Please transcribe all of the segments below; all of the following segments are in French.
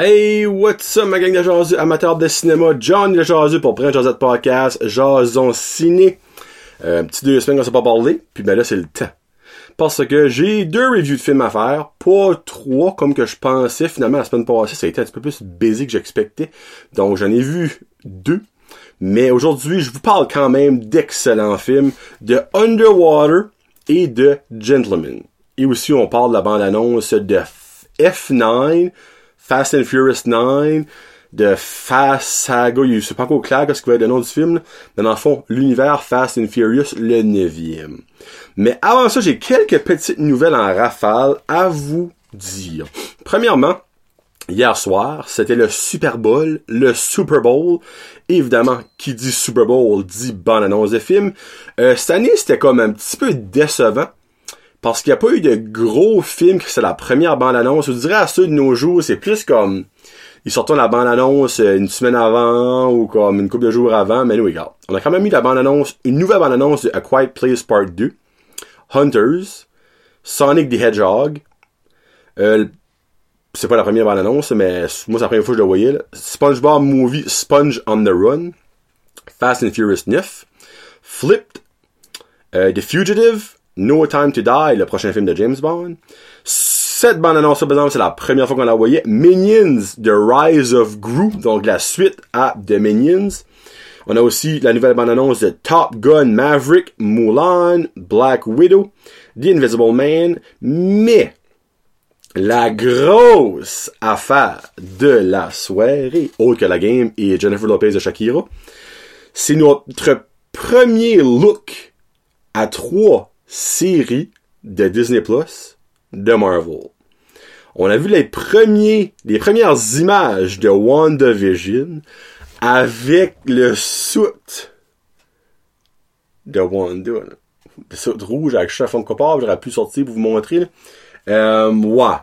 Hey, what's up ma gang de jasus, amateurs de cinéma, John le jasus pour Prince Josette Podcast, Jason Ciné. Euh, petit deux semaines qu'on s'est pas parlé, puis ben là c'est le temps. Parce que j'ai deux reviews de films à faire, pas trois comme que je pensais. Finalement la semaine passée ça a été un petit peu plus busy que j'expectais. Donc j'en ai vu deux. Mais aujourd'hui je vous parle quand même d'excellents films, de Underwater et de Gentleman. Et aussi on parle de la bande-annonce de F9, Fast and Furious 9, de Fast Saga, je sais pas encore clair ce qu'il va être le nom du film, mais dans le fond, l'univers Fast and Furious, le neuvième. Mais avant ça, j'ai quelques petites nouvelles en rafale à vous dire. Premièrement, hier soir, c'était le Super Bowl, le Super Bowl. Évidemment, qui dit Super Bowl dit bonne annonce de film. Euh, cette année, c'était comme un petit peu décevant parce qu'il n'y a pas eu de gros films que c'est la première bande-annonce. Je dirais à ceux de nos jours, c'est plus comme ils sortent la bande-annonce euh, une semaine avant ou comme une couple de jours avant. Mais nous, regarde. On a quand même mis la bande-annonce, une nouvelle bande-annonce de A Quiet Place Part 2, Hunters, Sonic the Hedgehog. Euh, c'est pas la première bande-annonce, mais moi c'est la première fois que je le voyais. SpongeBob Movie Sponge on the Run, Fast and Furious 9, Flipped, euh, The Fugitive, No Time to Die, le prochain film de James Bond. Cette bande-annonce, par exemple, c'est la première fois qu'on la voyait. Minions, The Rise of Gru, donc la suite à The Minions. On a aussi la nouvelle bande-annonce de Top Gun Maverick, Mulan, Black Widow, The Invisible Man, mais la grosse affaire de la soirée, autre que la game et Jennifer Lopez de Shakira, c'est notre premier look à trois séries de Disney Plus de Marvel. On a vu les premiers, les premières images de WandaVision avec le soute de Wanda. Le soute rouge avec chef en copard, j'aurais pu sortir pour vous montrer. Euh, ouais,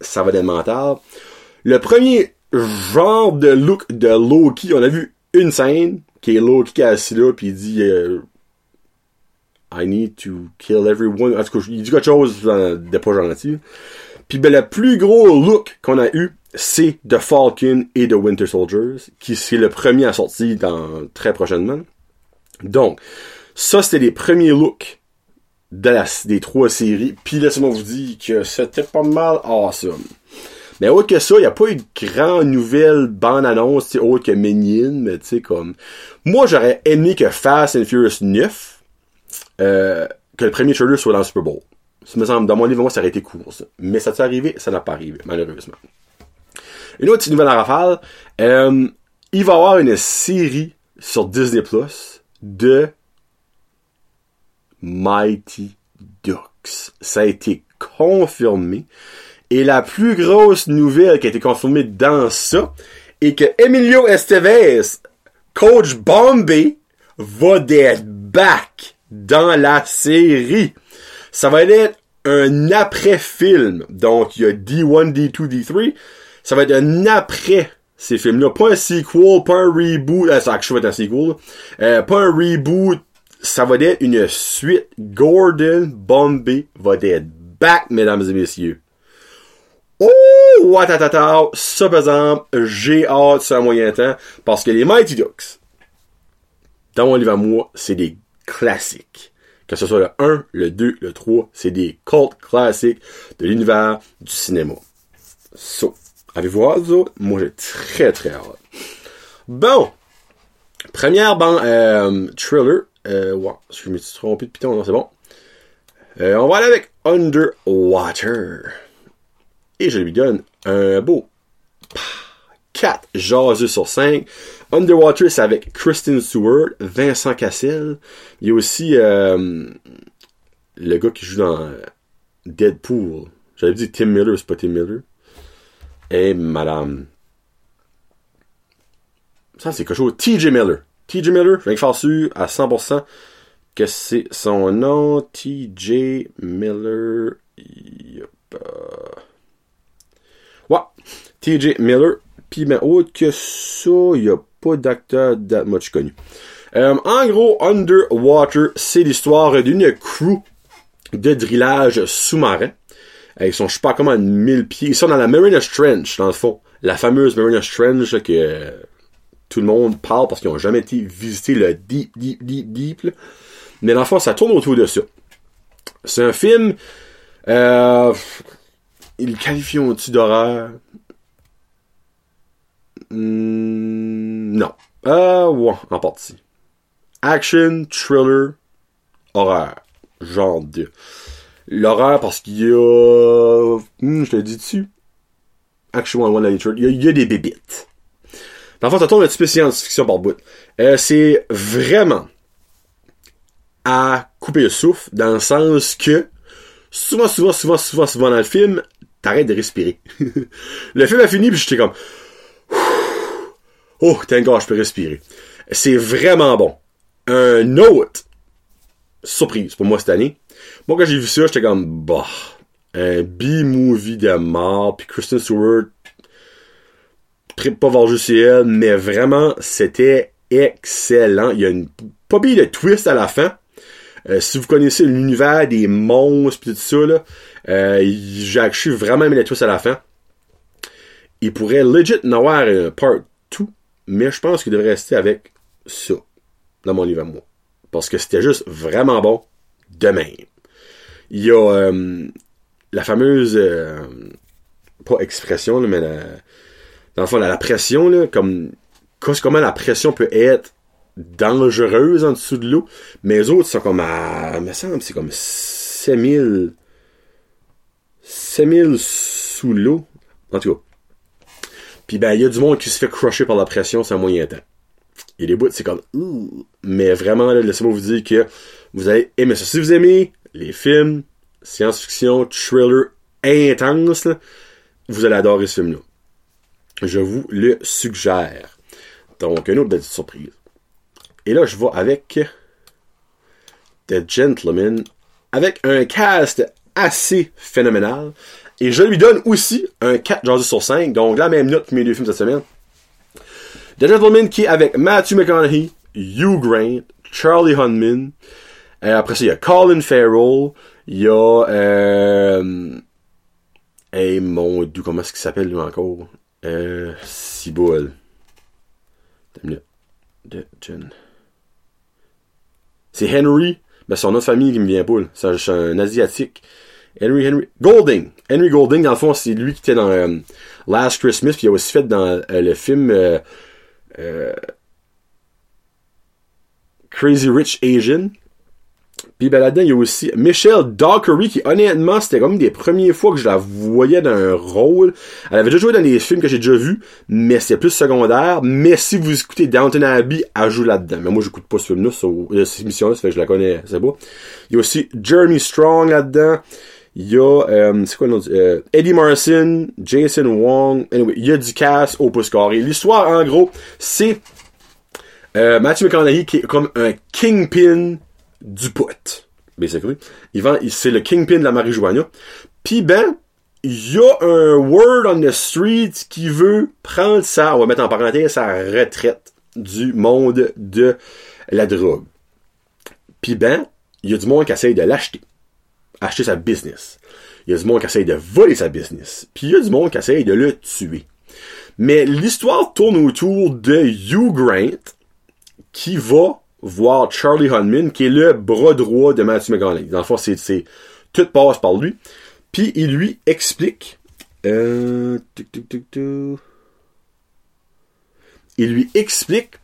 ça va être mental. Le premier genre de look de Loki, on a vu une scène qui est Loki qui est assis là puis il dit euh, I need to kill everyone. En tout cas, il dit quelque chose de pas gentil. Puis ben, le plus gros look qu'on a eu, c'est The Falcon et The Winter Soldiers, qui c'est le premier à sortir dans très prochainement. Donc, ça c'était les premiers looks de des trois séries. Puis laissez-moi vous dire que c'était pas mal awesome. Mais autre que ça, il n'y a pas eu de grande nouvelle bande-annonce, autre que Minion, mais tu sais, comme... Moi, j'aurais aimé que Fast and Furious 9, euh, que le premier trailer soit dans le Super Bowl. Ça me semble, dans mon livre, moi, ça aurait été court, ça. Mais ça t'est arrivé, ça n'a pas arrivé, malheureusement. Une autre petite nouvelle en rafale, euh, il va y avoir une série sur Disney Plus de Mighty Ducks. Ça a été confirmé. Et la plus grosse nouvelle qui a été confirmée dans ça est que Emilio Estevez, coach Bombay, va être back dans la série. Ça va être un après-film. Donc, il y a D1, D2, D3. Ça va être un après ces films-là. Pas un sequel, pas un reboot. Euh, ça va être un sequel. Euh, pas un reboot. Ça va être une suite. Gordon Bombay va être back, mesdames et messieurs. Oh, watatata, ça par exemple, j'ai hâte sur un moyen temps, parce que les Mighty Ducks, dans mon livre à moi, c'est des classiques. Que ce soit le 1, le 2, le 3, c'est des cult classiques de l'univers du cinéma. So, avez-vous hâte, vous? Autres? Moi, j'ai très, très hâte. Bon! Première bande, euh, thriller, euh, je me suis trompé de piton, non, c'est bon. Euh, on va aller avec Underwater. Et je lui donne un beau 4 jaseux sur 5. Underwater, c'est avec Kristen Stewart, Vincent Cassel. Il y a aussi euh, le gars qui joue dans Deadpool. J'avais dit Tim Miller, c'est pas Tim Miller. Et madame. Ça, c'est quelque chose. TJ Miller. TJ Miller, je de faire sûr à 100% que c'est son nom. TJ Miller. Yep. Ouais. TJ Miller. Puis, mais autre que ça, il n'y a pas d'acteur that much connu. Euh, en gros, Underwater, c'est l'histoire d'une crew de drillage sous-marin Euh, ils sont, je sais pas comment, 1000 pieds. Ils sont dans la Mariner's Trench, dans le fond. La fameuse Mariner's Trench, que euh, tout le monde parle parce qu'ils ont jamais été visiter le deep, deep, deep, deep. Mais dans le fond, ça tourne autour de ça. C'est un film, euh, ils le qualifient d'horreur. Hmm, non. Ah, ouais, en partie. Action, thriller, horreur. Genre de. L'horreur parce qu'il y a. Hmm, je te dis dessus. Action One One il y, a, il y a des bébites. Fond, ça tourne un petit peu science-fiction par bout. Euh, c'est vraiment à couper le souffle dans le sens que souvent, souvent, souvent, souvent, souvent dans le film, t'arrêtes de respirer. le film a fini puis j'étais comme Oh, t'es je peux respirer. C'est vraiment bon. Un autre surprise pour moi cette année. Moi, quand j'ai vu ça, j'étais comme, bah, un B-movie de mort, puis Kristen Stewart, pas voir juste elle, mais vraiment, c'était excellent. Il y a une pas bien de twist à la fin. Euh, si vous connaissez l'univers des monstres pis tout ça, là, euh, j'ai vraiment aimé les twists à la fin. Il pourrait legit en avoir un part 2, mais je pense qu'il devrait rester avec ça, dans mon livre à moi. Parce que c'était juste vraiment bon de même. Il y a euh, la fameuse, euh, pas expression, mais la, dans le fond, la, pression, là, comme, comment la pression peut être dangereuse en dessous de l'eau, mais les autres sont comme à, me semble, c'est comme 7000, 7000 sous l'eau. En tout cas. Puis ben, il y a du monde qui se fait crusher par la pression sans moyen temps. Et les bouts, c'est comme, mais vraiment, laissez-moi vous dire que vous allez aimer ça. Si vous aimez les films, science-fiction, thriller intense, vous allez adorer ce film-là. Je vous le suggère. Donc, une autre belle surprise. Et là, je vais avec The Gentleman, avec un cast assez phénoménal. Et je lui donne aussi un 4 sur 5, donc la même note que mes deux films cette semaine. The Gentleman qui est avec Matthew McConaughey, Hugh Grant, Charlie Hunman. Après ça, il y a Colin Farrell. Il y a... Euh... Hey, mon dieu, comment est-ce qu'il s'appelle lui encore? Euh... Ciboule. De Jen. C'est Henry. Ben, son autre famille qui me vient pas, C'est un asiatique. Henry, Henry. Golding. Henry Golding, dans le fond, c'est lui qui était dans euh, Last Christmas, puis il a aussi fait dans euh, le film euh, Crazy Rich Asian. Puis ben là-dedans, il y a aussi Michelle Dockery, qui honnêtement, c'était comme des premières fois que je la voyais dans un rôle. Elle avait déjà joué dans des films que j'ai déjà vus, mais c'est plus secondaire. Mais si vous écoutez Downton Abbey, elle joue là-dedans. Mais moi, j'écoute pas ce film-là, cette émission-là, ça fait que je la connais, c'est beau. Il y a aussi Jeremy Strong là-dedans. Il y a, euh, c'est quoi le nom euh, Eddie Morrison, Jason Wong. Anyway, il y a du cast au pouce carré. L'histoire, en gros, c'est euh, Matthew McConaughey qui est comme un kingpin du pot. Basically. Il vend, c'est le kingpin de la marijuana. Puis ben, il y a un word on the street qui veut prendre ça, on va mettre en parenthèse, sa retraite du monde de la drogue. Puis ben, il y a du monde qui essaye de l'acheter. Acheter sa business. Il y a du monde qui essaye de voler sa business. Puis il y a du monde qui essaye de le tuer. Mais l'histoire tourne autour de Hugh Grant qui va voir Charlie Hunman, qui est le bras droit de Matthew McConaughey. Dans le fond, c'est, c'est tout passe par lui. Puis il lui explique. Euh, il lui explique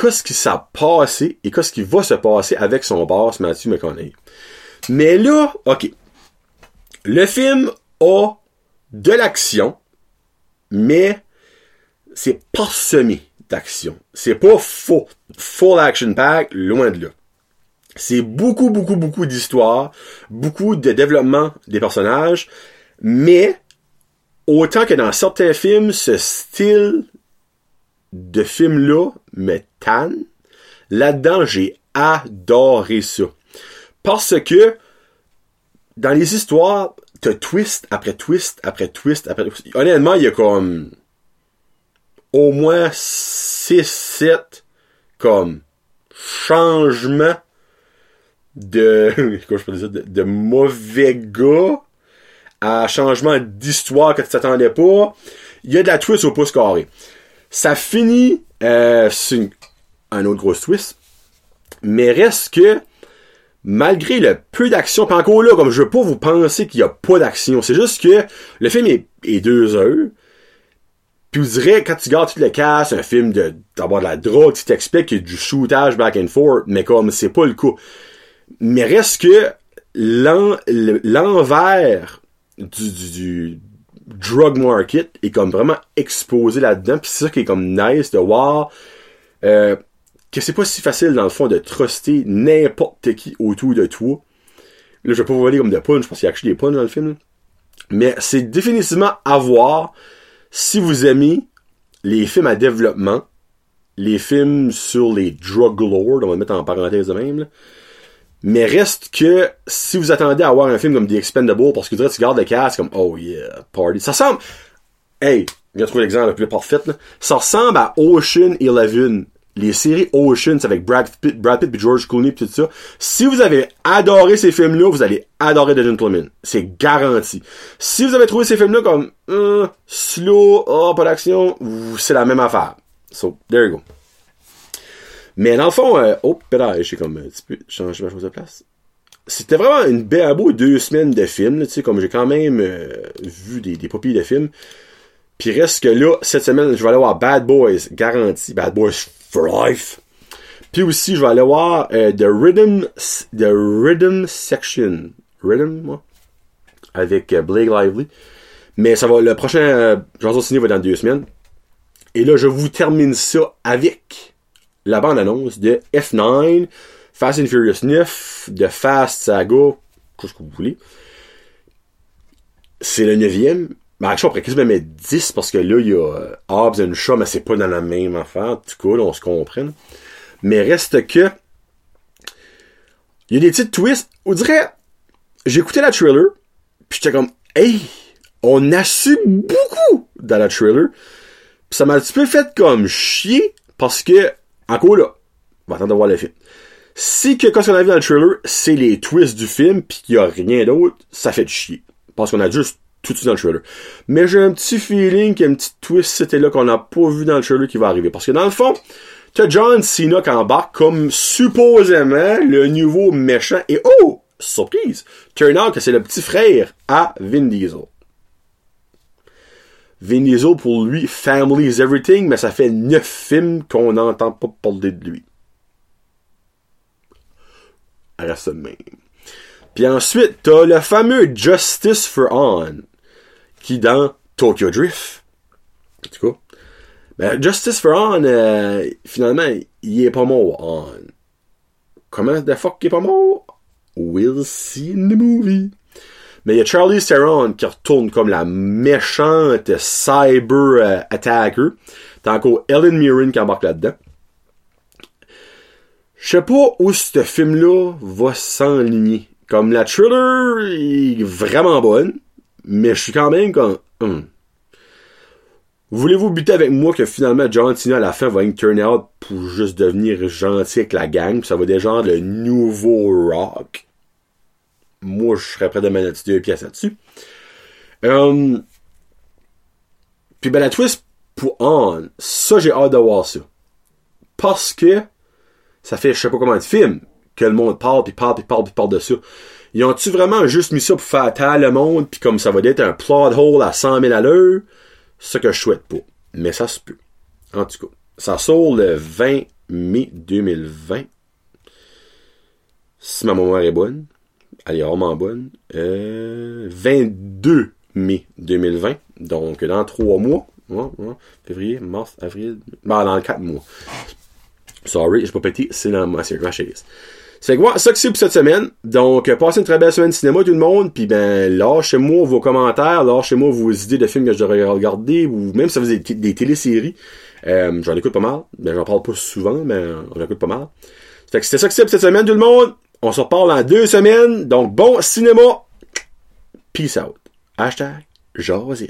qu'est-ce qui s'est passé et qu'est-ce qui va se passer avec son boss, Matthew McConaughey. Mais là, ok. Le film a de l'action, mais c'est parsemé d'action. C'est pas faux, full action pack, loin de là. C'est beaucoup, beaucoup, beaucoup d'histoire, beaucoup de développement des personnages, mais autant que dans certains films, ce style de film-là me tanne, là-dedans, j'ai adoré ça. Parce que dans les histoires, t'as twist après twist après twist après twist. Honnêtement, il y a comme au moins 6, 7 comme changement de, de, de mauvais gars à changement d'histoire que tu t'attendais pas. Il y a de la twist au pouce carré. Ça finit, euh, c'est un autre gros twist. Mais reste que, malgré le peu d'action, pis encore là, comme je veux pas vous penser qu'il y a pas d'action, c'est juste que le film est, est deux heures. Puis vous direz, quand tu gardes tout le casse, un film de, d'avoir de la drogue, tu t'expliques qu'il du shootage back and forth, mais comme c'est pas le cas. Mais reste que l'en, l'envers du, drug market est comme vraiment exposé là-dedans, puis c'est ça qui est comme nice de voir euh, que c'est pas si facile dans le fond de truster n'importe qui autour de toi. Là, je vais pas vous voler comme de punch, parce qu'il y a des punch dans le film. Mais c'est définitivement à voir si vous aimez les films à développement, les films sur les drug lords, on va le mettre en parenthèse de même, là. Mais reste que si vous attendez à avoir un film comme The Expendable, parce que tu, tu gardes le casque comme Oh yeah, party. Ça ressemble. Hey, je trouver l'exemple le plus parfait. Là. Ça ressemble à Ocean Eleven. Les séries Ocean, c'est avec Brad Pitt, Brad Pitt George Clooney et tout ça. Si vous avez adoré ces films-là, vous allez adorer The Gentleman. C'est garanti. Si vous avez trouvé ces films-là comme euh, slow, oh, pas d'action, c'est la même affaire. So, there you go. Mais dans le fond, euh, oh, pédale, j'ai comme un petit peu changé ma chose de place. C'était vraiment une belle à deux semaines de films, tu sais, comme j'ai quand même euh, vu des, des papilles de films. Puis reste que là, cette semaine, je vais aller voir Bad Boys, garanti, Bad Boys for Life. Puis aussi, je vais aller voir euh, The Rhythm, The Rhythm Section. Rhythm, moi? Avec euh, Blake Lively. Mais ça va, le prochain euh, Ciné va dans deux semaines. Et là, je vous termine ça avec la bande-annonce de F9, Fast and Furious 9, de Fast Saga, tout ce que vous voulez. C'est le neuvième. Ben, actually, on pourrait quasiment mettre 10 parce que là, il y a euh, Hobbs and Shaw, mais c'est pas dans la même affaire. En tout cas, là, on se comprend. Mais reste que. Il y a des petites twists. On dirait. J'écoutais la trailer, puis j'étais comme, hey, on assume beaucoup dans la trailer. Puis ça m'a un petit peu fait comme chier parce que, encore là, on va attendre de voir le film. Si que quand on a vu dans le trailer, c'est les twists du film, puis qu'il y a rien d'autre, ça fait chier. Parce qu'on a juste tout de suite dans le trailer. Mais j'ai un petit feeling qu'il y a une petite twist, c'était là qu'on n'a pas vu dans le trailer qui va arriver. Parce que dans le fond, t'as John Cena qui embarque comme supposément le nouveau méchant. Et oh! Surprise! Turn out que c'est le petit frère à Vin Diesel. Vin pour lui, family is everything, mais ça fait neuf films qu'on n'entend pas parler de lui. Reste même. Puis ensuite, t'as le fameux Justice for On, qui dans Tokyo Drift. En tout cas. Ben, Justice for On, euh, finalement, il est pas mort. On. Comment the fuck il est pas mort? We'll see in the movie. Mais il y a Charlie Theron qui retourne comme la méchante cyber euh, attacker. T'as encore Ellen Mirren qui embarque là-dedans. Je sais pas où ce film-là va s'enligner. Comme la thriller est vraiment bonne, mais je suis quand même comme... Hum. Voulez-vous buter avec moi que finalement John Cena à la fin va turn out pour juste devenir gentil avec la gang, pis ça va genre le nouveau rock? Moi, je serais prêt de mettre deux pièces là-dessus. Puis ben la twist pour On, ça j'ai hâte de voir ça. Parce que ça fait je sais pas comment de film que le monde parle, puis parle, puis parle, puis parle de ça. Ils ont-tu vraiment juste mis ça pour faire taire le monde, puis comme ça va être un plot hole à 100 000 à l'heure? Ce que je souhaite pas. Mais ça se peut. En tout cas, ça sort le 20 mai 2020. Si ma mémoire est bonne. Elle est vraiment bonne. Euh, 22 mai 2020. Donc, dans trois mois. Février, mars, avril. Bah, dans quatre mois. Sorry, j'ai pas pété. C'est dans ma série. C'est quoi ça que c'est pour cette semaine. Donc, euh, passez une très belle semaine de cinéma tout le monde. Puis ben, lâchez-moi vos commentaires, lâchez-moi vos idées de films que je devrais regarder, ou même si ça faisait des, téléséries. Euh, j'en écoute pas mal. Ben, j'en parle pas souvent, mais on écoute pas mal. Fait que c'était ça que c'est pour cette semaine tout le monde. On se reparle en deux semaines. Donc, bon cinéma. Peace out. Hashtag Josette.